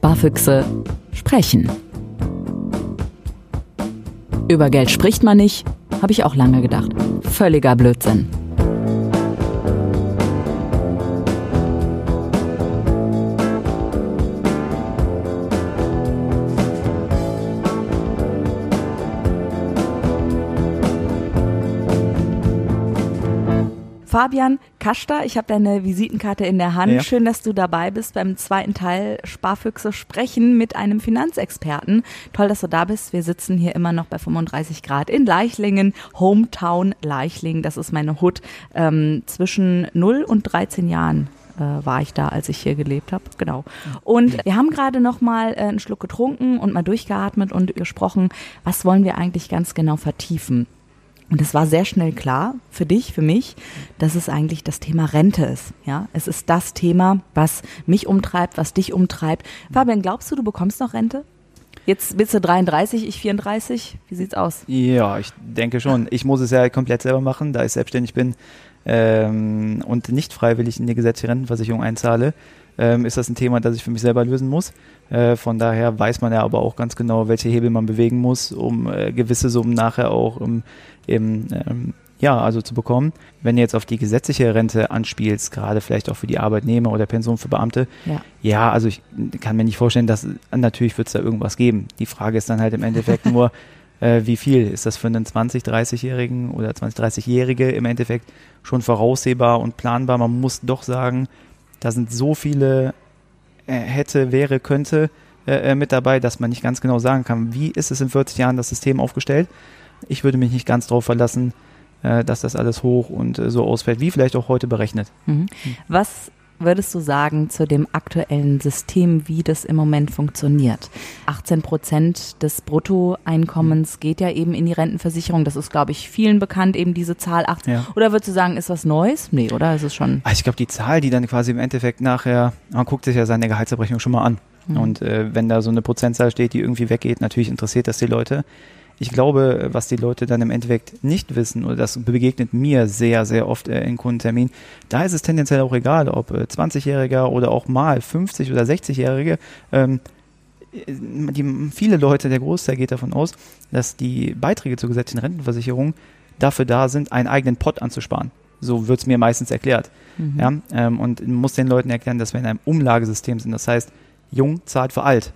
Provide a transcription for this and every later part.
Sparfüchse sprechen. Über Geld spricht man nicht, habe ich auch lange gedacht. Völliger Blödsinn. Fabian Kaster, ich habe deine Visitenkarte in der Hand. Ja. Schön, dass du dabei bist beim zweiten Teil Sparfüchse sprechen mit einem Finanzexperten. Toll, dass du da bist. Wir sitzen hier immer noch bei 35 Grad in Leichlingen, Hometown Leichlingen. Das ist meine Hut. Ähm, zwischen 0 und 13 Jahren äh, war ich da, als ich hier gelebt habe. Genau. Und wir haben gerade noch mal äh, einen Schluck getrunken und mal durchgeatmet und gesprochen, was wollen wir eigentlich ganz genau vertiefen. Und es war sehr schnell klar für dich, für mich, dass es eigentlich das Thema Rente ist. Ja, es ist das Thema, was mich umtreibt, was dich umtreibt. Fabian, glaubst du, du bekommst noch Rente? Jetzt bist du 33, ich 34. Wie sieht's aus? Ja, ich denke schon. Ich muss es ja komplett selber machen, da ich selbstständig bin ähm, und nicht freiwillig in die gesetzliche Rentenversicherung einzahle ähm, ist das ein Thema, das ich für mich selber lösen muss. Äh, von daher weiß man ja aber auch ganz genau, welche Hebel man bewegen muss, um äh, gewisse Summen nachher auch im, im ähm, ja, also zu bekommen. Wenn du jetzt auf die gesetzliche Rente anspielst, gerade vielleicht auch für die Arbeitnehmer oder Pension für Beamte, ja, ja also ich kann mir nicht vorstellen, dass natürlich wird es da irgendwas geben. Die Frage ist dann halt im Endeffekt nur, äh, wie viel ist das für einen 20, 30-Jährigen oder 20, 30-Jährige im Endeffekt schon voraussehbar und planbar? Man muss doch sagen, da sind so viele äh, hätte, wäre, könnte äh, äh, mit dabei, dass man nicht ganz genau sagen kann, wie ist es in 40 Jahren das System aufgestellt. Ich würde mich nicht ganz darauf verlassen, äh, dass das alles hoch und so ausfällt, wie vielleicht auch heute berechnet. Mhm. Was würdest du sagen zu dem aktuellen System, wie das im Moment funktioniert? 18 Prozent des Bruttoeinkommens geht ja eben in die Rentenversicherung. Das ist, glaube ich, vielen bekannt, eben diese Zahl 18. Ja. Oder würdest du sagen, ist was Neues? Nee, oder? Ist es schon? Also ich glaube, die Zahl, die dann quasi im Endeffekt nachher, man guckt sich ja seine Gehaltsabrechnung schon mal an. Mhm. Und äh, wenn da so eine Prozentzahl steht, die irgendwie weggeht, natürlich interessiert das die Leute. Ich glaube, was die Leute dann im Endeffekt nicht wissen, oder das begegnet mir sehr, sehr oft äh, in Kundenterminen, da ist es tendenziell auch egal, ob äh, 20-Jähriger oder auch mal 50- oder 60-Jährige. Ähm, die, viele Leute, der Großteil geht davon aus, dass die Beiträge zur gesetzlichen Rentenversicherung dafür da sind, einen eigenen Pot anzusparen. So wird es mir meistens erklärt. Mhm. Ja, ähm, und muss den Leuten erklären, dass wir in einem Umlagesystem sind. Das heißt, jung zahlt für alt.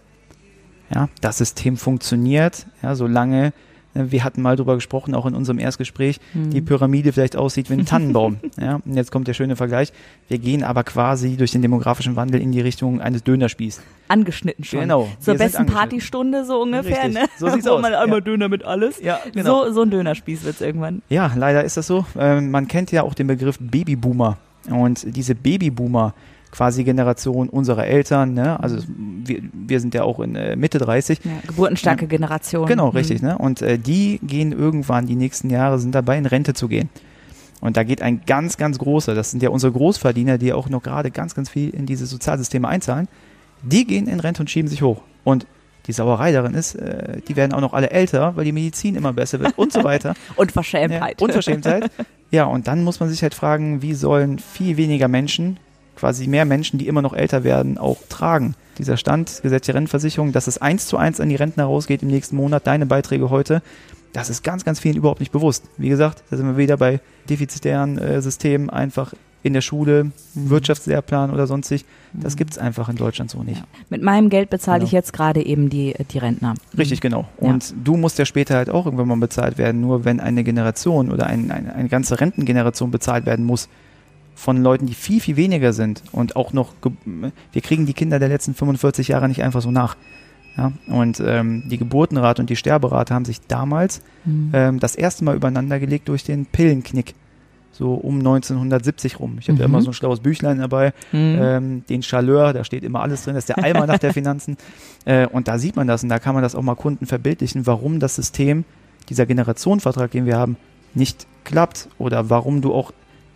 Ja, das System funktioniert, ja, solange ne, wir hatten mal drüber gesprochen, auch in unserem Erstgespräch, mhm. die Pyramide vielleicht aussieht wie ein Tannenbaum. ja, und jetzt kommt der schöne Vergleich. Wir gehen aber quasi durch den demografischen Wandel in die Richtung eines Dönerspieß. Angeschnitten schon. Genau. Zur besten Partystunde so ungefähr, Richtig. ne? So sieht's aus. mal einmal ja. Döner mit alles. Ja, genau. So, so ein Dönerspieß wird's irgendwann. Ja, leider ist das so. Ähm, man kennt ja auch den Begriff Babyboomer. Und diese Babyboomer, quasi Generation unserer Eltern. Ne? Also wir, wir sind ja auch in äh, Mitte 30. Ja, geburtenstarke Generation. Genau, mhm. richtig. Ne? Und äh, die gehen irgendwann, die nächsten Jahre sind dabei, in Rente zu gehen. Und da geht ein ganz, ganz großer, das sind ja unsere Großverdiener, die auch noch gerade ganz, ganz viel in diese Sozialsysteme einzahlen, die gehen in Rente und schieben sich hoch. Und die Sauerei darin ist, äh, die werden auch noch alle älter, weil die Medizin immer besser wird und so weiter. Unverschämtheit. Ja, Unverschämtheit. Ja, und dann muss man sich halt fragen, wie sollen viel weniger Menschen quasi mehr Menschen, die immer noch älter werden, auch tragen. Dieser Stand, gesetzliche Rentenversicherung, dass es eins zu eins an die Rentner rausgeht im nächsten Monat, deine Beiträge heute, das ist ganz, ganz vielen überhaupt nicht bewusst. Wie gesagt, da sind wir wieder bei defizitären äh, Systemen, einfach in der Schule, mhm. Wirtschaftslehrplan oder sonstig. Das mhm. gibt es einfach in Deutschland so nicht. Ja. Mit meinem Geld bezahle genau. ich jetzt gerade eben die, die Rentner. Richtig, genau. Und ja. du musst ja später halt auch irgendwann mal bezahlt werden. Nur wenn eine Generation oder ein, eine, eine ganze Rentengeneration bezahlt werden muss, von Leuten, die viel, viel weniger sind und auch noch, wir kriegen die Kinder der letzten 45 Jahre nicht einfach so nach. Ja, und ähm, die Geburtenrate und die Sterberate haben sich damals mhm. ähm, das erste Mal übereinander gelegt durch den Pillenknick. So um 1970 rum. Ich habe mhm. ja immer so ein schlaues Büchlein dabei, mhm. ähm, den Chaleur, da steht immer alles drin, das ist der Eimer nach der Finanzen. Äh, und da sieht man das und da kann man das auch mal Kunden verbildlichen, warum das System, dieser Generationenvertrag, den wir haben, nicht klappt oder warum du auch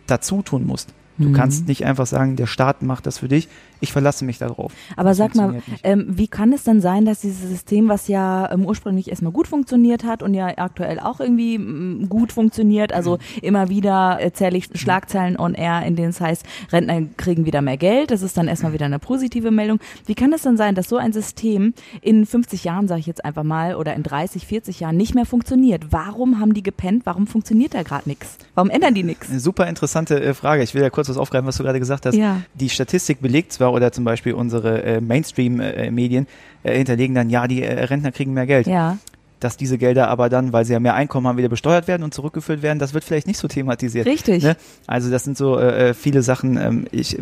dazu tun musst. Du mhm. kannst nicht einfach sagen, der Staat macht das für dich. Ich verlasse mich darauf. Aber sag mal, ähm, wie kann es denn sein, dass dieses System, was ja ähm, ursprünglich erstmal gut funktioniert hat und ja aktuell auch irgendwie m, mm, gut funktioniert, also mhm. immer wieder erzähle ich Schlagzeilen on air, in denen es heißt, Rentner kriegen wieder mehr Geld, das ist dann erstmal wieder eine positive Meldung. Wie kann es denn sein, dass so ein System in 50 Jahren, sage ich jetzt einfach mal, oder in 30, 40 Jahren nicht mehr funktioniert? Warum haben die gepennt? Warum funktioniert da gerade nichts? Warum ändern die nichts? Super interessante äh, Frage. Ich will ja kurz was aufgreifen, was du gerade gesagt hast. Ja. Die Statistik belegt zwar, oder zum Beispiel unsere äh, Mainstream-Medien äh, hinterlegen dann, ja, die äh, Rentner kriegen mehr Geld. Ja dass diese Gelder aber dann, weil sie ja mehr Einkommen haben, wieder besteuert werden und zurückgeführt werden, das wird vielleicht nicht so thematisiert. Richtig. Ne? Also das sind so äh, äh viele Sachen. Ähm, ich,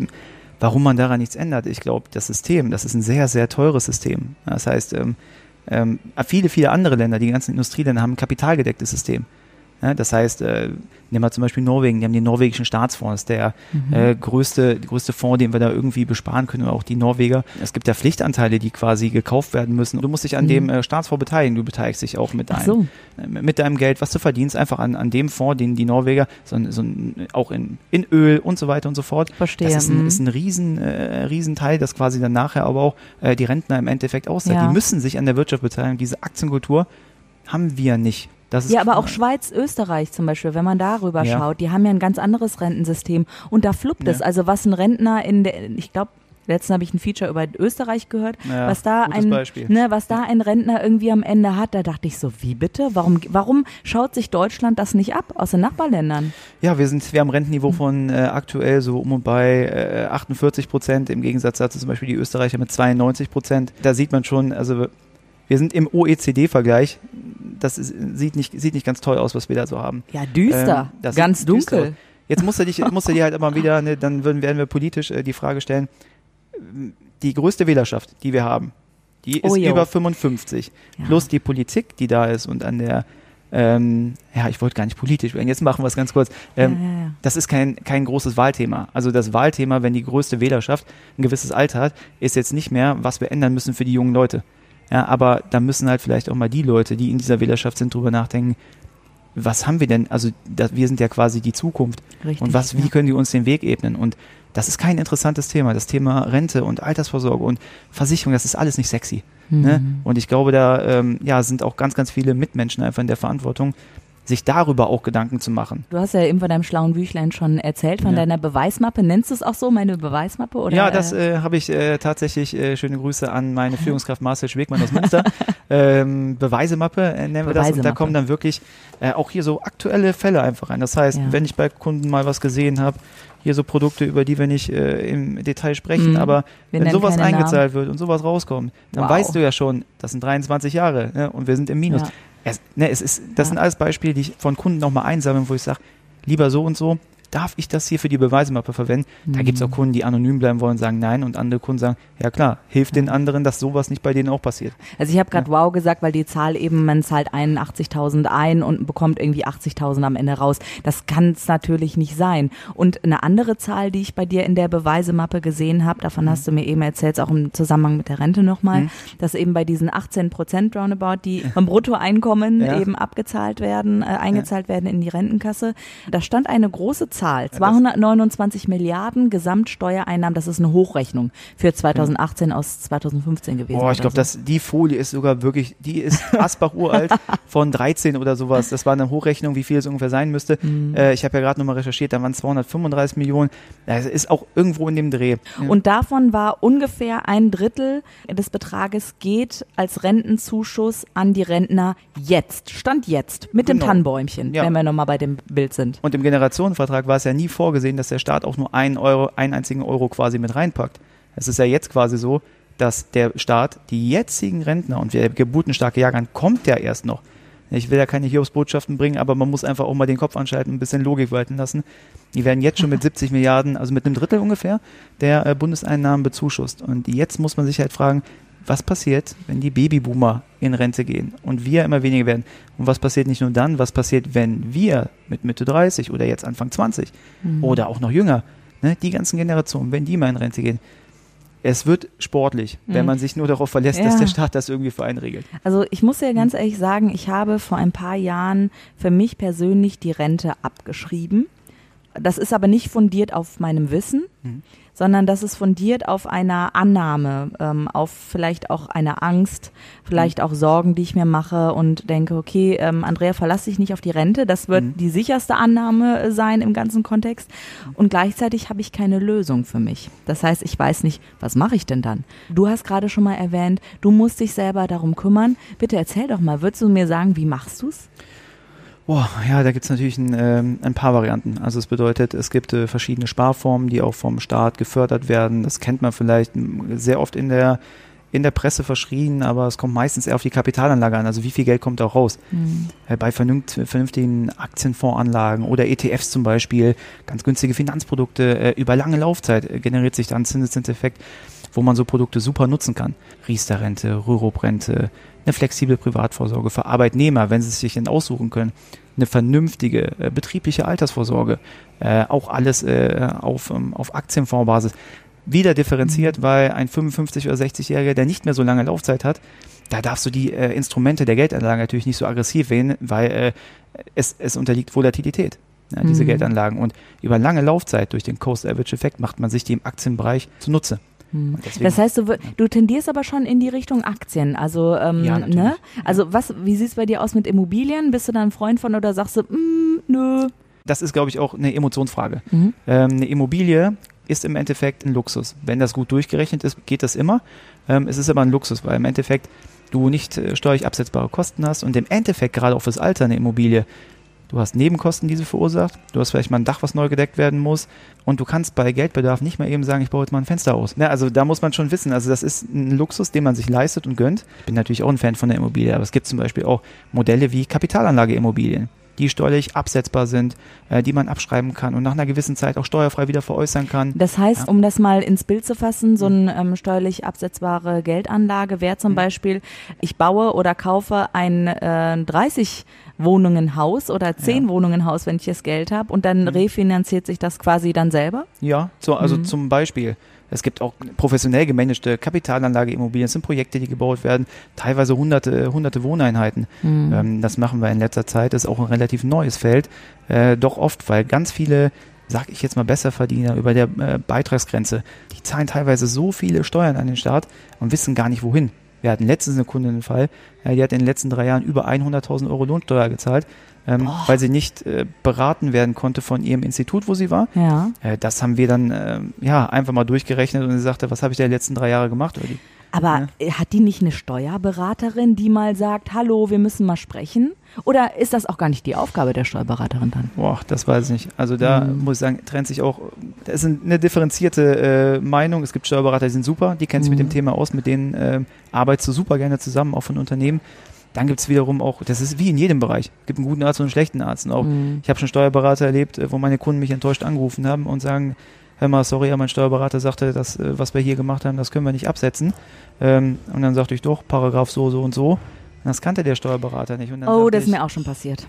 warum man daran nichts ändert, ich glaube, das System, das ist ein sehr, sehr teures System. Das heißt, ähm, ähm, viele, viele andere Länder, die ganzen Industrieländer haben ein kapitalgedecktes System. Ja, das heißt, äh, nehmen wir zum Beispiel Norwegen, die haben den norwegischen Staatsfonds, der mhm. äh, größte, größte Fonds, den wir da irgendwie besparen können, auch die Norweger. Es gibt ja Pflichtanteile, die quasi gekauft werden müssen. Du musst dich an mhm. dem äh, Staatsfonds beteiligen, du beteiligst dich auch mit, deinem, so. äh, mit deinem Geld, was du verdienst, einfach an, an dem Fonds, den die Norweger, so, so auch in, in Öl und so weiter und so fort. Verstehe. Das ist ein, mhm. ist ein riesen, äh, riesen Teil, das quasi dann nachher aber auch äh, die Rentner im Endeffekt auszahlt. Ja. Die müssen sich an der Wirtschaft beteiligen. Diese Aktienkultur haben wir nicht ja, aber auch Schweiz, Österreich zum Beispiel, wenn man darüber ja. schaut, die haben ja ein ganz anderes Rentensystem und da fluppt ja. es. Also was ein Rentner in der, ich glaube, letztens habe ich ein Feature über Österreich gehört, ja, was da ein, ne, was da ein Rentner irgendwie am Ende hat, da dachte ich so, wie bitte? Warum, warum schaut sich Deutschland das nicht ab aus den Nachbarländern? Ja, wir sind, wir haben Rentenniveau von äh, aktuell so um und bei äh, 48 Prozent im Gegensatz dazu zum Beispiel die Österreicher mit 92 Prozent. Da sieht man schon, also wir sind im OECD-Vergleich. Das ist, sieht, nicht, sieht nicht ganz toll aus, was wir da so haben. Ja, düster. Ähm, ganz dunkel. Düster. Jetzt musst du, dich, musst du dir halt immer wieder, ne, dann würden, werden wir politisch äh, die Frage stellen, die größte Wählerschaft, die wir haben, die ist oh, über 55. Ja. Plus die Politik, die da ist und an der, ähm, ja, ich wollte gar nicht politisch werden, jetzt machen wir es ganz kurz. Ähm, ja, ja, das ist kein, kein großes Wahlthema. Also das Wahlthema, wenn die größte Wählerschaft ein gewisses Alter hat, ist jetzt nicht mehr, was wir ändern müssen für die jungen Leute. Ja, aber da müssen halt vielleicht auch mal die Leute, die in dieser Wählerschaft sind, drüber nachdenken, was haben wir denn? Also das, wir sind ja quasi die Zukunft. Richtig, und was, wie ja. können die uns den Weg ebnen? Und das ist kein interessantes Thema. Das Thema Rente und Altersvorsorge und Versicherung, das ist alles nicht sexy. Ne? Mhm. Ne? Und ich glaube, da ähm, ja, sind auch ganz, ganz viele Mitmenschen einfach in der Verantwortung, sich darüber auch Gedanken zu machen. Du hast ja eben von deinem schlauen Büchlein schon erzählt, von ja. deiner Beweismappe. Nennst du es auch so, meine Beweismappe? Oder? Ja, das äh, habe ich äh, tatsächlich. Äh, schöne Grüße an meine Führungskraft Marcel Schwegmann aus Münster. ähm, Beweisemappe äh, nennen wir das. Und da kommen dann wirklich äh, auch hier so aktuelle Fälle einfach rein. Das heißt, ja. wenn ich bei Kunden mal was gesehen habe, hier so Produkte, über die wir nicht äh, im Detail sprechen, mhm. aber wir wenn sowas eingezahlt Namen. wird und sowas rauskommt, dann wow. weißt du ja schon, das sind 23 Jahre ne, und wir sind im Minus. Ja. Es, ne, es ist, das sind alles Beispiele, die ich von Kunden nochmal einsammeln, wo ich sage, lieber so und so, darf ich das hier für die Beweismappe verwenden? Mhm. Da gibt es auch Kunden, die anonym bleiben wollen, sagen nein und andere Kunden sagen, ja klar, hilft den anderen, dass sowas nicht bei denen auch passiert. Also ich habe gerade ja. wow gesagt, weil die Zahl eben, man zahlt 81.000 ein und bekommt irgendwie 80.000 am Ende raus. Das kann es natürlich nicht sein. Und eine andere Zahl, die ich bei dir in der Beweisemappe gesehen habe, davon mhm. hast du mir eben erzählt, auch im Zusammenhang mit der Rente nochmal, mhm. dass eben bei diesen 18 Prozent Roundabout, die vom Bruttoeinkommen ja. eben abgezahlt werden, äh, eingezahlt ja. werden in die Rentenkasse, da stand eine große Zahl Zahl. 229 Milliarden Gesamtsteuereinnahmen, das ist eine Hochrechnung für 2018 aus 2015 gewesen. Boah, ich glaube, so. die Folie ist sogar wirklich, die ist Asbach uralt von 13 oder sowas. Das war eine Hochrechnung, wie viel es ungefähr sein müsste. Mhm. Äh, ich habe ja gerade nochmal recherchiert, da waren 235 Millionen. Das ist auch irgendwo in dem Dreh. Ja. Und davon war ungefähr ein Drittel des Betrages geht als Rentenzuschuss an die Rentner jetzt. Stand jetzt. Mit genau. dem Tannenbäumchen, ja. wenn wir nochmal bei dem Bild sind. Und im Generationenvertrag war es ja nie vorgesehen, dass der Staat auch nur einen Euro, einen einzigen Euro quasi mit reinpackt. Es ist ja jetzt quasi so, dass der Staat die jetzigen Rentner und der geburtenstarke Jahrgang kommt ja erst noch. Ich will ja keine Hiobsbotschaften bringen, aber man muss einfach auch mal den Kopf anschalten, und ein bisschen Logik walten lassen. Die werden jetzt schon mit 70 Milliarden, also mit einem Drittel ungefähr, der äh, Bundeseinnahmen bezuschusst. Und jetzt muss man sich halt fragen, was passiert, wenn die Babyboomer in Rente gehen und wir immer weniger werden? Und was passiert nicht nur dann, was passiert, wenn wir mit Mitte 30 oder jetzt Anfang 20 mhm. oder auch noch jünger, ne, die ganzen Generationen, wenn die mal in Rente gehen, es wird sportlich, mhm. wenn man sich nur darauf verlässt, ja. dass der Staat das irgendwie für einen regelt. Also ich muss ja ganz ehrlich sagen, ich habe vor ein paar Jahren für mich persönlich die Rente abgeschrieben Das ist aber nicht fundiert auf meinem Wissen, mhm. sondern das ist fundiert auf einer Annahme, ähm, auf vielleicht auch einer Angst, vielleicht mhm. auch Sorgen, die ich mir mache und denke, okay, ähm, Andrea, verlass dich nicht auf die Rente. Das wird mhm. die sicherste Annahme äh, sein im ganzen Kontext. Und gleichzeitig habe ich keine Lösung für mich. Das heißt, ich weiß nicht, was mache ich denn dann? Du hast gerade schon mal erwähnt, du musst dich selber darum kümmern. Bitte erzähl doch mal, würdest du mir sagen, wie machst du es? Boah, ja, da gibt es natürlich ein, ähm, ein paar Varianten. Also es bedeutet, es gibt äh, verschiedene Sparformen, die auch vom Staat gefördert werden. Das kennt man vielleicht sehr oft in der in der Presse verschrien, aber es kommt meistens eher auf die Kapitalanlage an. Also wie viel Geld kommt da raus? Mhm. Bei vernünftigen Aktienfondsanlagen oder ETFs zum Beispiel, ganz günstige Finanzprodukte, äh, über lange Laufzeit äh, generiert sich dann Zinseszinseffekt, wo man so Produkte super nutzen kann. Riester-Rente, Rürup-Rente, eine flexible Privatvorsorge für Arbeitnehmer, wenn sie es sich denn aussuchen können, eine vernünftige äh, betriebliche Altersvorsorge, äh, auch alles äh, auf, ähm, auf Aktienfondsbasis. Wieder differenziert, mhm. weil ein 55- oder 60-Jähriger, der nicht mehr so lange Laufzeit hat, da darfst du die äh, Instrumente der Geldanlage natürlich nicht so aggressiv wählen, weil äh, es, es unterliegt Volatilität. Ja, diese mhm. Geldanlagen. Und über lange Laufzeit durch den Coast-Average-Effekt macht man sich die im Aktienbereich zunutze. Hm. Das heißt, du, du tendierst aber schon in die Richtung Aktien. Also, ähm, ja, ne? Also, was, wie sieht es bei dir aus mit Immobilien? Bist du da ein Freund von oder sagst du, mm, nö? Das ist, glaube ich, auch eine Emotionsfrage. Mhm. Ähm, eine Immobilie ist im Endeffekt ein Luxus. Wenn das gut durchgerechnet ist, geht das immer. Ähm, es ist aber ein Luxus, weil im Endeffekt du nicht äh, steuerlich absetzbare Kosten hast und im Endeffekt gerade auch fürs Alter eine Immobilie Du hast Nebenkosten, die sie verursacht. Du hast vielleicht mal ein Dach, was neu gedeckt werden muss. Und du kannst bei Geldbedarf nicht mal eben sagen, ich baue jetzt mal ein Fenster aus. Ja, also da muss man schon wissen. Also das ist ein Luxus, den man sich leistet und gönnt. Ich bin natürlich auch ein Fan von der Immobilie, aber es gibt zum Beispiel auch Modelle wie Kapitalanlageimmobilien die steuerlich absetzbar sind, äh, die man abschreiben kann und nach einer gewissen Zeit auch steuerfrei wieder veräußern kann. Das heißt, ja. um das mal ins Bild zu fassen, so eine ähm, steuerlich absetzbare Geldanlage wäre zum mhm. Beispiel, ich baue oder kaufe ein äh, 30 Wohnungen Haus oder zehn ja. Wohnungen Haus, wenn ich das Geld habe und dann mhm. refinanziert sich das quasi dann selber? Ja, so, also mhm. zum Beispiel. Es gibt auch professionell gemanagte Kapitalanlageimmobilien. Es sind Projekte, die gebaut werden, teilweise hunderte, hunderte Wohneinheiten. Mhm. Ähm, das machen wir in letzter Zeit. Das ist auch ein relativ neues Feld. Äh, doch oft, weil ganz viele sag ich jetzt mal Besserverdiener über der äh, Beitragsgrenze, die zahlen teilweise so viele Steuern an den Staat und wissen gar nicht wohin. Wir hatten letztens eine Kundin einen Fall, ja, die hat in den letzten drei Jahren über 100.000 Euro Lohnsteuer gezahlt, ähm, weil sie nicht äh, beraten werden konnte von ihrem Institut, wo sie war. Ja. Äh, das haben wir dann äh, ja einfach mal durchgerechnet und sie sagte, was habe ich da die letzten drei Jahre gemacht? Die, Aber ja. hat die nicht eine Steuerberaterin, die mal sagt, hallo, wir müssen mal sprechen? Oder ist das auch gar nicht die Aufgabe der Steuerberaterin dann? Boah, das weiß ich nicht. Also da mhm. muss ich sagen, trennt sich auch, das ist eine differenzierte äh, Meinung. Es gibt Steuerberater, die sind super, die kennen sich mhm. mit dem mhm. Thema aus, mit denen äh, arbeitest du super gerne zusammen, auch von Unternehmen. Dann gibt es wiederum auch, das ist wie in jedem Bereich. Es gibt einen guten Arzt und einen schlechten Arzt. Und auch, mhm. Ich habe schon Steuerberater erlebt, äh, wo meine Kunden mich enttäuscht angerufen haben und sagen, hör mal, sorry, mein Steuerberater sagte, das, äh, was wir hier gemacht haben, das können wir nicht absetzen. Ähm, und dann sagte ich doch, Paragraph so, so und so. Das kannte der Steuerberater nicht. oh, das ist mir auch schon passiert.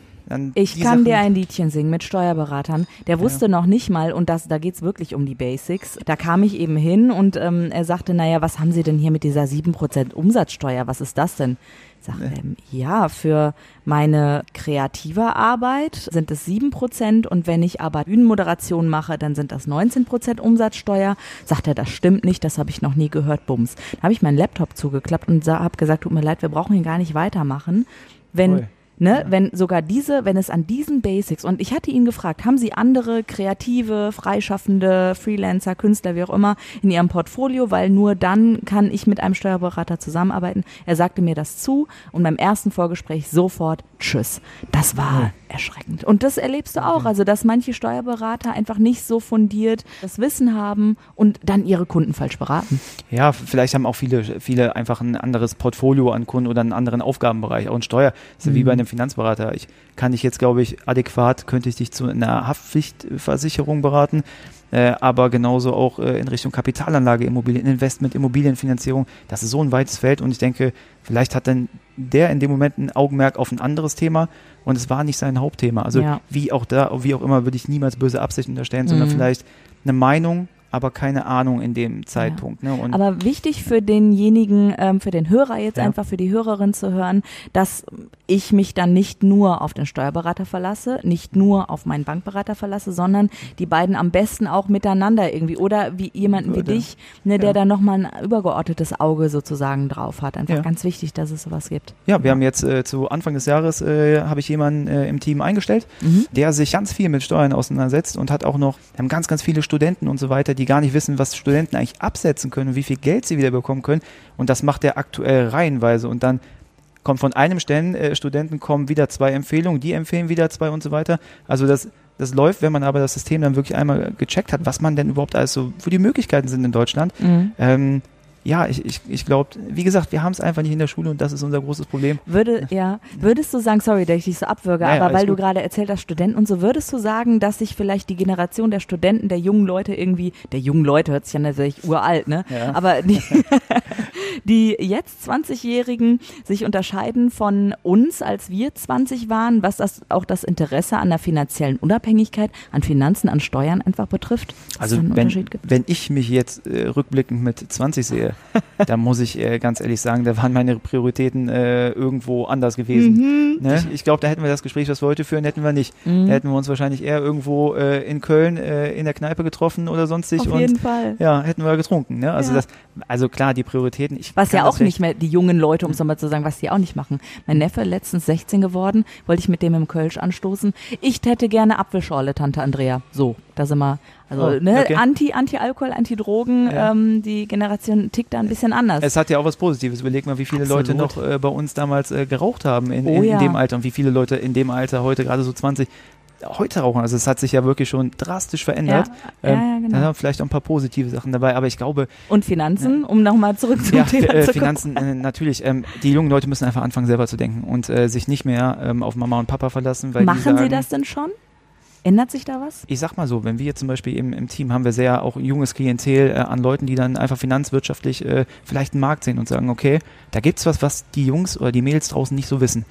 Ich kann dir ein Liedchen singen mit Steuerberatern. Der wusste ja. noch nicht mal, und das, da geht's wirklich um die Basics. Da kam ich eben hin und ähm, er sagte, naja, was haben Sie denn hier mit dieser 7% Umsatzsteuer? Was ist das denn? Sagt nee. ähm, ja, für meine kreative Arbeit sind es 7% und wenn ich aber Bühnenmoderation mache, dann sind das 19% Umsatzsteuer. Sagt er, das stimmt nicht, das habe ich noch nie gehört, bums. Da habe ich meinen Laptop zugeklappt und habe gesagt, tut mir leid, wir brauchen hier gar nicht weitermachen. Wenn Ui. Ne, ja. wenn sogar diese, wenn es an diesen Basics, und ich hatte ihn gefragt, haben Sie andere kreative, freischaffende Freelancer, Künstler, wie auch immer, in Ihrem Portfolio, weil nur dann kann ich mit einem Steuerberater zusammenarbeiten. Er sagte mir das zu und beim ersten Vorgespräch sofort Tschüss. Das war erschreckend. Und das erlebst du auch, also dass manche Steuerberater einfach nicht so fundiert das Wissen haben und dann ihre Kunden falsch beraten. Ja, vielleicht haben auch viele, viele einfach ein anderes Portfolio an Kunden oder einen anderen Aufgabenbereich. Auch in Steuer ist mhm. wie bei einem Finanzberater. Ich kann dich jetzt, glaube ich, adäquat, könnte ich dich zu einer Haftpflichtversicherung beraten. Äh, aber genauso auch äh, in Richtung Kapitalanlage, Immobilien, Investment, Immobilienfinanzierung. Das ist so ein weites Feld und ich denke, vielleicht hat dann der in dem Moment ein Augenmerk auf ein anderes Thema und es war nicht sein Hauptthema. Also ja. wie auch da, wie auch immer, würde ich niemals böse Absichten unterstellen, mhm. sondern vielleicht eine Meinung aber keine Ahnung in dem Zeitpunkt. Ja. Ne? Aber wichtig für denjenigen, ähm, für den Hörer jetzt ja. einfach, für die Hörerin zu hören, dass ich mich dann nicht nur auf den Steuerberater verlasse, nicht nur auf meinen Bankberater verlasse, sondern die beiden am besten auch miteinander irgendwie oder wie jemanden Würde. wie dich, ne, der ja. da nochmal ein übergeordnetes Auge sozusagen drauf hat. Einfach ganz wichtig, dass es sowas gibt. Ja, wir haben jetzt äh, zu Anfang des Jahres äh, habe ich jemanden äh, im Team eingestellt, mhm. der sich ganz viel mit Steuern auseinandersetzt und hat auch noch, wir haben ganz, ganz viele Studenten und so weiter, die gar nicht wissen, was Studenten eigentlich absetzen können und wie viel Geld sie wieder bekommen können. Und das macht er aktuell reihenweise. Und dann kommt von einem Stellen, äh, Studenten kommen wieder zwei Empfehlungen, die empfehlen wieder zwei und so weiter. Also das, das läuft, wenn man aber das System dann wirklich einmal gecheckt hat, was man denn überhaupt alles so für die Möglichkeiten sind in Deutschland. Mhm. Ähm, ja, ich, ich, ich glaube, wie gesagt, wir haben es einfach nicht in der Schule und das ist unser großes Problem. Würde, ja, würdest du sagen, sorry, dass ich dich so abwürge, naja, aber weil gut. du gerade erzählt hast, Studenten und so, würdest du sagen, dass sich vielleicht die Generation der Studenten, der jungen Leute irgendwie, der jungen Leute hört sich ja natürlich uralt, ne? Ja. Aber die, die jetzt 20-Jährigen sich unterscheiden von uns, als wir 20 waren, was das auch das Interesse an der finanziellen Unabhängigkeit, an Finanzen, an Steuern einfach betrifft? Also wenn, wenn ich mich jetzt äh, rückblickend mit 20 sehe, da muss ich äh, ganz ehrlich sagen, da waren meine Prioritäten äh, irgendwo anders gewesen. Mhm. Ne? Ich, ich glaube, da hätten wir das Gespräch, was wir heute führen, hätten wir nicht. Mhm. Da hätten wir uns wahrscheinlich eher irgendwo äh, in Köln äh, in der Kneipe getroffen oder sonstig. Auf jeden Fall. Ja, hätten wir getrunken. Ne? Also, ja. das, also klar, die Prioritäten. Ich was ja auch nicht mehr, die jungen Leute, um es nochmal zu sagen, was die auch nicht machen. Mein Neffe, letztens 16 geworden, wollte ich mit dem im Kölsch anstoßen. Ich hätte gerne Apfelschorle, Tante Andrea. So, da sind wir also oh, ne, okay. Anti, Anti-Alkohol, Anti-Drogen, ja. ähm, die Generation tickt da ein bisschen anders. Es hat ja auch was Positives. Überleg mal, wie viele Absolut. Leute noch äh, bei uns damals äh, geraucht haben in, oh, in, in ja. dem Alter und wie viele Leute in dem Alter heute gerade so 20 heute rauchen. Also es hat sich ja wirklich schon drastisch verändert. Ja, ähm, ja, genau. Da haben vielleicht auch ein paar positive Sachen dabei, aber ich glaube. Und Finanzen, um nochmal zurück zum ja, Thema äh, zu Finanzen, äh, natürlich. Ähm, die jungen Leute müssen einfach anfangen, selber zu denken und äh, sich nicht mehr ähm, auf Mama und Papa verlassen. Weil Machen sagen, sie das denn schon? Ändert sich da was? Ich sag mal so, wenn wir zum Beispiel im, im Team haben wir sehr auch junges Klientel äh, an Leuten, die dann einfach finanzwirtschaftlich äh, vielleicht einen Markt sehen und sagen, okay, da gibt's was, was die Jungs oder die Mädels draußen nicht so wissen.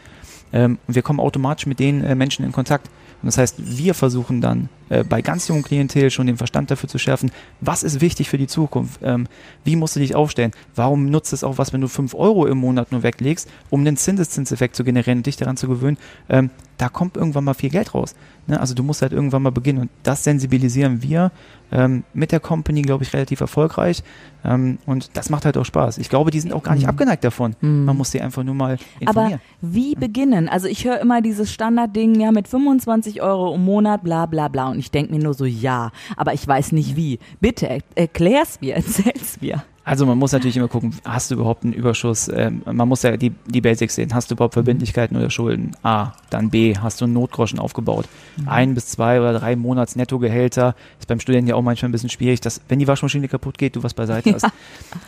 Ähm, und wir kommen automatisch mit den äh, Menschen in Kontakt. Und das heißt, wir versuchen dann äh, bei ganz jungen Klientel schon den Verstand dafür zu schärfen, was ist wichtig für die Zukunft, ähm, wie musst du dich aufstellen, warum nutzt es auch was, wenn du 5 Euro im Monat nur weglegst, um den Zinseszinseffekt zu generieren und dich daran zu gewöhnen, ähm, da kommt irgendwann mal viel Geld raus. Ne? Also du musst halt irgendwann mal beginnen und das sensibilisieren wir ähm, mit der Company, glaube ich, relativ erfolgreich ähm, und das macht halt auch Spaß. Ich glaube, die sind auch gar nicht mhm. abgeneigt davon. Mhm. Man muss sie einfach nur mal informieren. Aber wie beginnen? Also ich höre immer dieses Standardding, ja, mit 25 Euro im Monat, bla bla bla und ich denke mir nur so, ja, aber ich weiß nicht wie. Bitte erklär's mir, erzähl's mir. Also man muss natürlich immer gucken, hast du überhaupt einen Überschuss? Ähm, man muss ja die, die Basics sehen. Hast du überhaupt Verbindlichkeiten oder Schulden? A. Dann B. Hast du einen Notgroschen aufgebaut? Mhm. Ein bis zwei oder drei Monats Nettogehälter. Ist beim Studenten ja auch manchmal ein bisschen schwierig, dass wenn die Waschmaschine kaputt geht, du was beiseite hast. Ja.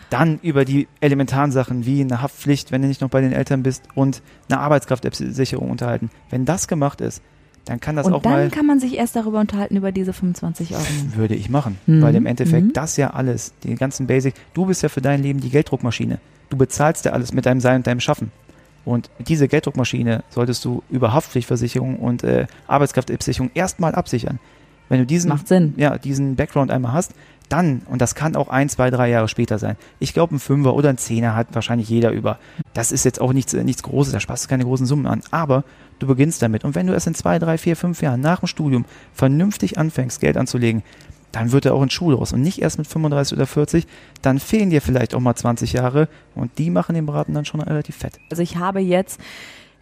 Dann über die elementaren Sachen wie eine Haftpflicht, wenn du nicht noch bei den Eltern bist und eine Arbeitskraftsicherung unterhalten. Wenn das gemacht ist, dann kann das und auch dann mal. dann kann man sich erst darüber unterhalten, über diese 25 Euro. Würde ich machen. Mhm. Weil im Endeffekt mhm. das ja alles, die ganzen Basic, du bist ja für dein Leben die Gelddruckmaschine. Du bezahlst ja alles mit deinem Sein und deinem Schaffen. Und diese Gelddruckmaschine solltest du über Haftpflichtversicherung und äh, Arbeitskraftabsicherung erstmal absichern. Wenn du diesen, Macht Sinn. Ja, diesen Background einmal hast, dann, und das kann auch ein, zwei, drei Jahre später sein. Ich glaube, ein Fünfer oder ein Zehner hat wahrscheinlich jeder über. Das ist jetzt auch nichts, nichts Großes, da sparst du keine großen Summen an. Aber du beginnst damit. Und wenn du erst in zwei, drei, vier, fünf Jahren nach dem Studium vernünftig anfängst, Geld anzulegen, dann wird er auch ein Schuh draus. Und nicht erst mit 35 oder 40, dann fehlen dir vielleicht auch mal 20 Jahre und die machen den Braten dann schon relativ fett. Also ich habe jetzt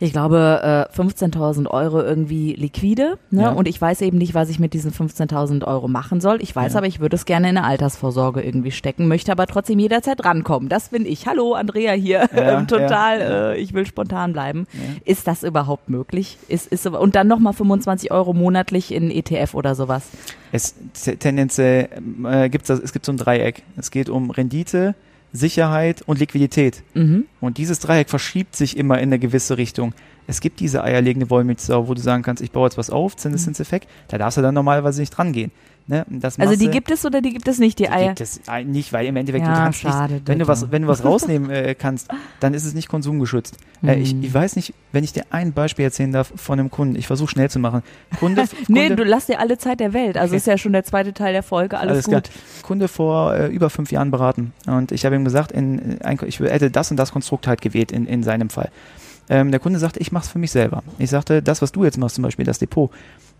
ich glaube, äh, 15.000 Euro irgendwie liquide. Ne? Ja. Und ich weiß eben nicht, was ich mit diesen 15.000 Euro machen soll. Ich weiß ja. aber, ich würde es gerne in eine Altersvorsorge irgendwie stecken, möchte aber trotzdem jederzeit rankommen. Das bin ich. Hallo, Andrea hier. Ja, Total, äh, ich will spontan bleiben. Ist das überhaupt möglich? Ist, ist, und dann nochmal 25 Euro monatlich in ETF oder sowas? Es tendenziell äh, gibt's das, es gibt so ein Dreieck. Es geht um Rendite, Sicherheit und Liquidität. Mhm. Und dieses Dreieck verschiebt sich immer in eine gewisse Richtung. Es gibt diese eierlegende Wollmilchsau, wo du sagen kannst, ich baue jetzt was auf, Zinseszinseffekt, da darfst du dann normalerweise nicht dran gehen. Ne? Also die gibt es oder die gibt es nicht, die Eier? Gibt es äh, nicht, weil im Endeffekt Ja, du kannst schade, nicht, wenn du was, wenn du was rausnehmen äh, kannst, dann ist es nicht konsumgeschützt. Äh, ich, Hm. ich weiß nicht, wenn ich dir ein Beispiel erzählen darf von einem Kunden, ich versuche schnell zu machen. Kunde, Nee, Kunde, du lass dir alle Zeit der Welt. Also Okay. ist ja schon der zweite Teil der Folge. Alles, Alles gut. klar. Kunde vor äh, über fünf Jahren beraten und ich habe ihm gesagt, in, in, ein- ich hätte das und das Konstrukt halt gewählt in, in seinem Fall. Ähm, der Kunde sagte, ich mache es für mich selber. Ich sagte, das, was du jetzt machst, zum Beispiel das Depot,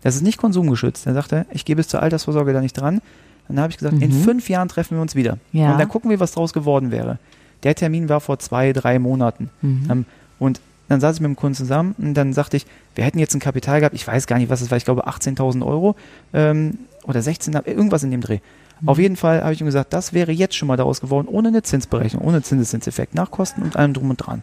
das ist nicht konsumgeschützt. Er sagte, ich gehe bis zur Altersvorsorge da nicht dran. Dann habe ich gesagt, in Mhm. fünf Jahren treffen wir uns wieder. Ja. Und dann gucken wir, was draus geworden wäre. Der Termin war vor zwei, drei Monaten. Mhm. Ähm, und dann saß ich mit dem Kunden zusammen und dann sagte ich, wir hätten jetzt ein Kapital gehabt, ich weiß gar nicht, was es war, ich glaube 18.000 Euro ähm, oder 16, irgendwas in dem Dreh. Mhm. Auf jeden Fall habe ich ihm gesagt, das wäre jetzt schon mal daraus geworden, ohne eine Zinsberechnung, ohne Zinseszinseffekt, nach Kosten und allem drum und dran.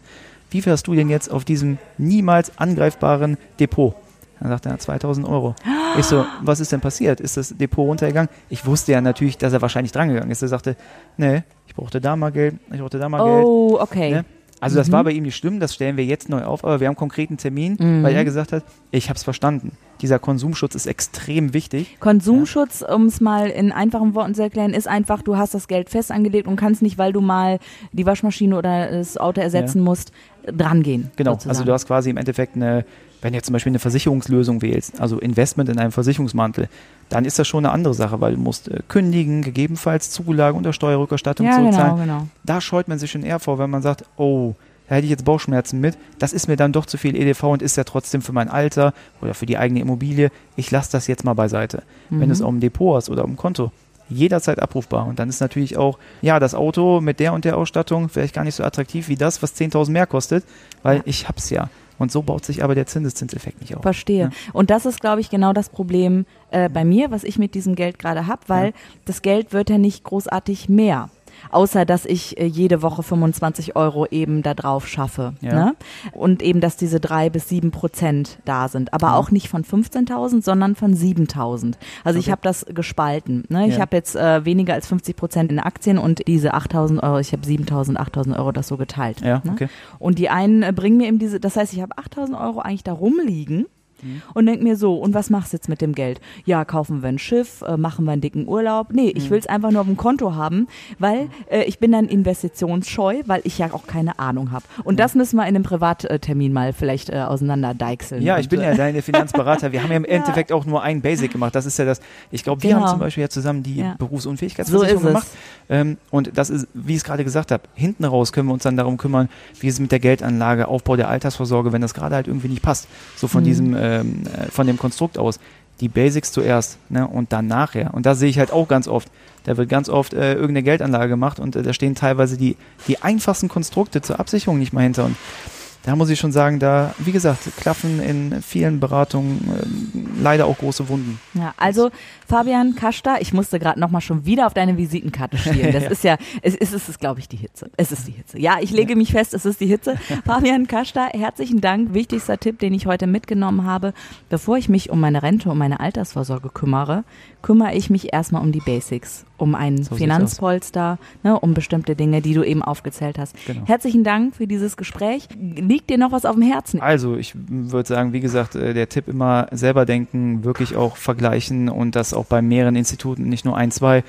Wie wärst du denn jetzt auf diesem niemals angreifbaren Depot? Dann sagte er 2000 Euro. Ich so, was ist denn passiert? Ist das Depot runtergegangen? Ich wusste ja natürlich, dass er wahrscheinlich drangegangen ist. Er sagte, nee, ich brauchte da mal Geld, ich brauchte da mal Geld. Oh, okay. Ne? Also das Mhm. war bei ihm nicht schlimm, das stellen wir jetzt neu auf, aber wir haben einen konkreten Termin, Mhm. weil er gesagt hat, ich habe es verstanden. Dieser Konsumschutz ist extrem wichtig. Konsumschutz, um es mal in einfachen Worten zu erklären, ist einfach, du hast das Geld fest angelegt und kannst nicht, weil du mal die Waschmaschine oder das Auto ersetzen musst, drangehen. Genau, sozusagen. also du hast quasi im Endeffekt eine, wenn du jetzt zum Beispiel eine Versicherungslösung wählst, also Investment in einem Versicherungsmantel, dann ist das schon eine andere Sache, weil du musst äh, kündigen, gegebenenfalls Zulage unter Steuerrückerstattung ja, zurückzahlen. genau, genau. Da scheut man sich schon eher vor, wenn man sagt, oh, da hätte ich jetzt Bauchschmerzen mit, das ist mir dann doch zu viel EDV und ist ja trotzdem für mein Alter oder für die eigene Immobilie, ich lasse das jetzt mal beiseite. Wenn du es Mhm. auf dem Depot hast oder dem Konto, jederzeit abrufbar. Und dann ist natürlich auch, ja, das Auto mit der und der Ausstattung vielleicht gar nicht so attraktiv wie das, was 10.000 mehr kostet, weil ich hab's ja. Und so baut sich aber der Zinseszinseffekt nicht auf. Verstehe. Ja. Und das ist, glaube ich, genau das Problem äh, bei mir, was ich mit diesem Geld gerade habe, weil Ja. das Geld wird ja nicht großartig mehr. Außer dass ich äh, jede Woche 25 Euro eben da drauf schaffe. Ja. Ne? Und eben, dass diese drei bis sieben Prozent da sind. Aber Ja. auch nicht von 15.000, sondern von 7.000. Also ich Okay. habe das gespalten. Ne? Ich Ja. habe jetzt äh, weniger als 50 Prozent in Aktien und diese 8.000 Euro, ich habe 7.000, 8.000 Euro das so geteilt. Ja, ne? okay. Und die einen äh, bringen mir eben diese, das heißt, ich habe 8000 Euro eigentlich da rumliegen Mhm. und denk mir so, und was machst du jetzt mit dem Geld? Ja, kaufen wir ein Schiff, äh, machen wir einen dicken Urlaub. Nee, ich Mhm. will es einfach nur auf dem Konto haben, weil äh, ich bin dann investitionsscheu, weil ich ja auch keine Ahnung habe. Und das müssen wir in einem Privattermin mal vielleicht äh, auseinanderdeichseln. Ja, ich bin äh, ja deine Finanzberater. Wir haben ja im Endeffekt auch nur ein Basic gemacht. Das ist ja das, ich glaube, wir Genau. haben zum Beispiel ja zusammen die Ja. Berufsunfähigkeitsversicherung So gemacht. Ähm, und das ist, wie ich es gerade gesagt habe, hinten raus können wir uns dann darum kümmern, wie es mit der Geldanlage, Aufbau der Altersvorsorge, wenn das gerade halt irgendwie nicht passt. So von Mhm. diesem, ähm, äh, von dem Konstrukt aus. Die Basics zuerst ne, und dann nachher. Und das sehe ich halt auch ganz oft. Da wird ganz oft äh, irgendeine Geldanlage gemacht und äh, da stehen teilweise die, die einfachsten Konstrukte zur Absicherung nicht mal hinter. Und da muss ich schon sagen, da, wie gesagt, klaffen in vielen Beratungen ähm, leider auch große Wunden. Ja, also Fabian Kaster, ich musste gerade nochmal schon wieder auf deine Visitenkarte schielen. Das Ja. ist ja, es ist, es ist, glaube ich, die Hitze. Es ist die Hitze. Ja, ich lege mich fest, es ist die Hitze. Fabian Kaster, herzlichen Dank. Wichtigster Tipp, den ich heute mitgenommen habe. Bevor ich mich um meine Rente, um meine Altersvorsorge kümmere, kümmere ich mich erstmal um die Basics, um ein So Finanzpolster, ne, um bestimmte Dinge, die du eben aufgezählt hast. Genau. Herzlichen Dank für dieses Gespräch. Liegt dir noch was auf dem Herzen? Also, ich würde sagen, wie gesagt, äh, der Tipp immer selber denken, wirklich auch vergleichen und das auch bei mehreren Instituten, nicht nur ein, zwei.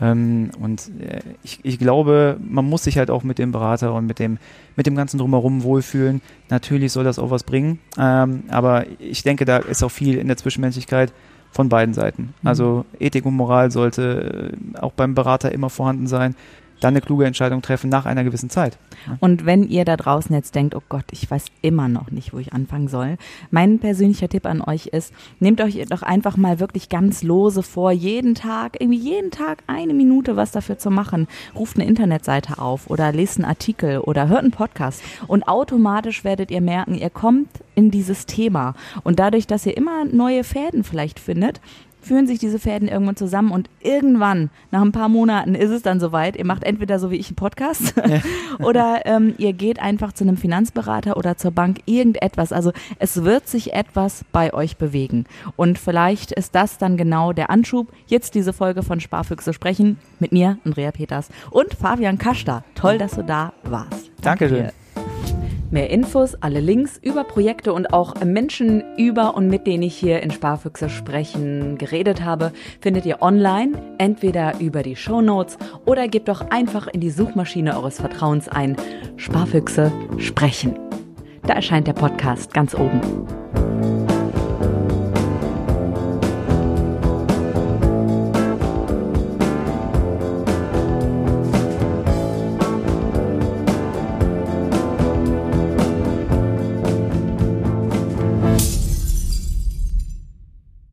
Ähm, Und äh, ich, ich glaube, man muss sich halt auch mit dem Berater und mit dem, mit dem ganzen Drumherum wohlfühlen. Natürlich soll das auch was bringen, ähm, aber ich denke, da ist auch viel in der Zwischenmenschlichkeit von beiden Seiten. Mhm. Also Ethik und Moral sollte äh, auch beim Berater immer vorhanden sein. Dann eine kluge Entscheidung treffen nach einer gewissen Zeit. Und wenn ihr da draußen jetzt denkt, oh Gott, ich weiß immer noch nicht, wo ich anfangen soll, mein persönlicher Tipp an euch ist, nehmt euch doch einfach mal wirklich ganz lose vor, jeden Tag, irgendwie jeden Tag eine Minute was dafür zu machen. Ruft eine Internetseite auf oder lest einen Artikel oder hört einen Podcast und automatisch werdet ihr merken, ihr kommt in dieses Thema. Und dadurch, dass ihr immer neue Fäden vielleicht findet, führen sich diese Fäden irgendwann zusammen und irgendwann, nach ein paar Monaten, ist es dann soweit. Ihr macht entweder so wie ich einen Podcast oder ähm, ihr geht einfach zu einem Finanzberater oder zur Bank irgendetwas. Also es wird sich etwas bei euch bewegen. Und vielleicht ist das dann genau der Anschub, jetzt diese Folge von Sparfüchse sprechen mit mir, Andrea Peters und Fabian Kaster. Toll, dass du da warst. Dankeschön. dir. Mehr Infos, alle Links über Projekte und auch Menschen über und mit denen ich hier in Sparfüchse sprechen geredet habe, findet ihr online, entweder über die Show Notes oder gebt doch einfach in die Suchmaschine eures Vertrauens ein Sparfüchse sprechen. Da erscheint der Podcast ganz oben.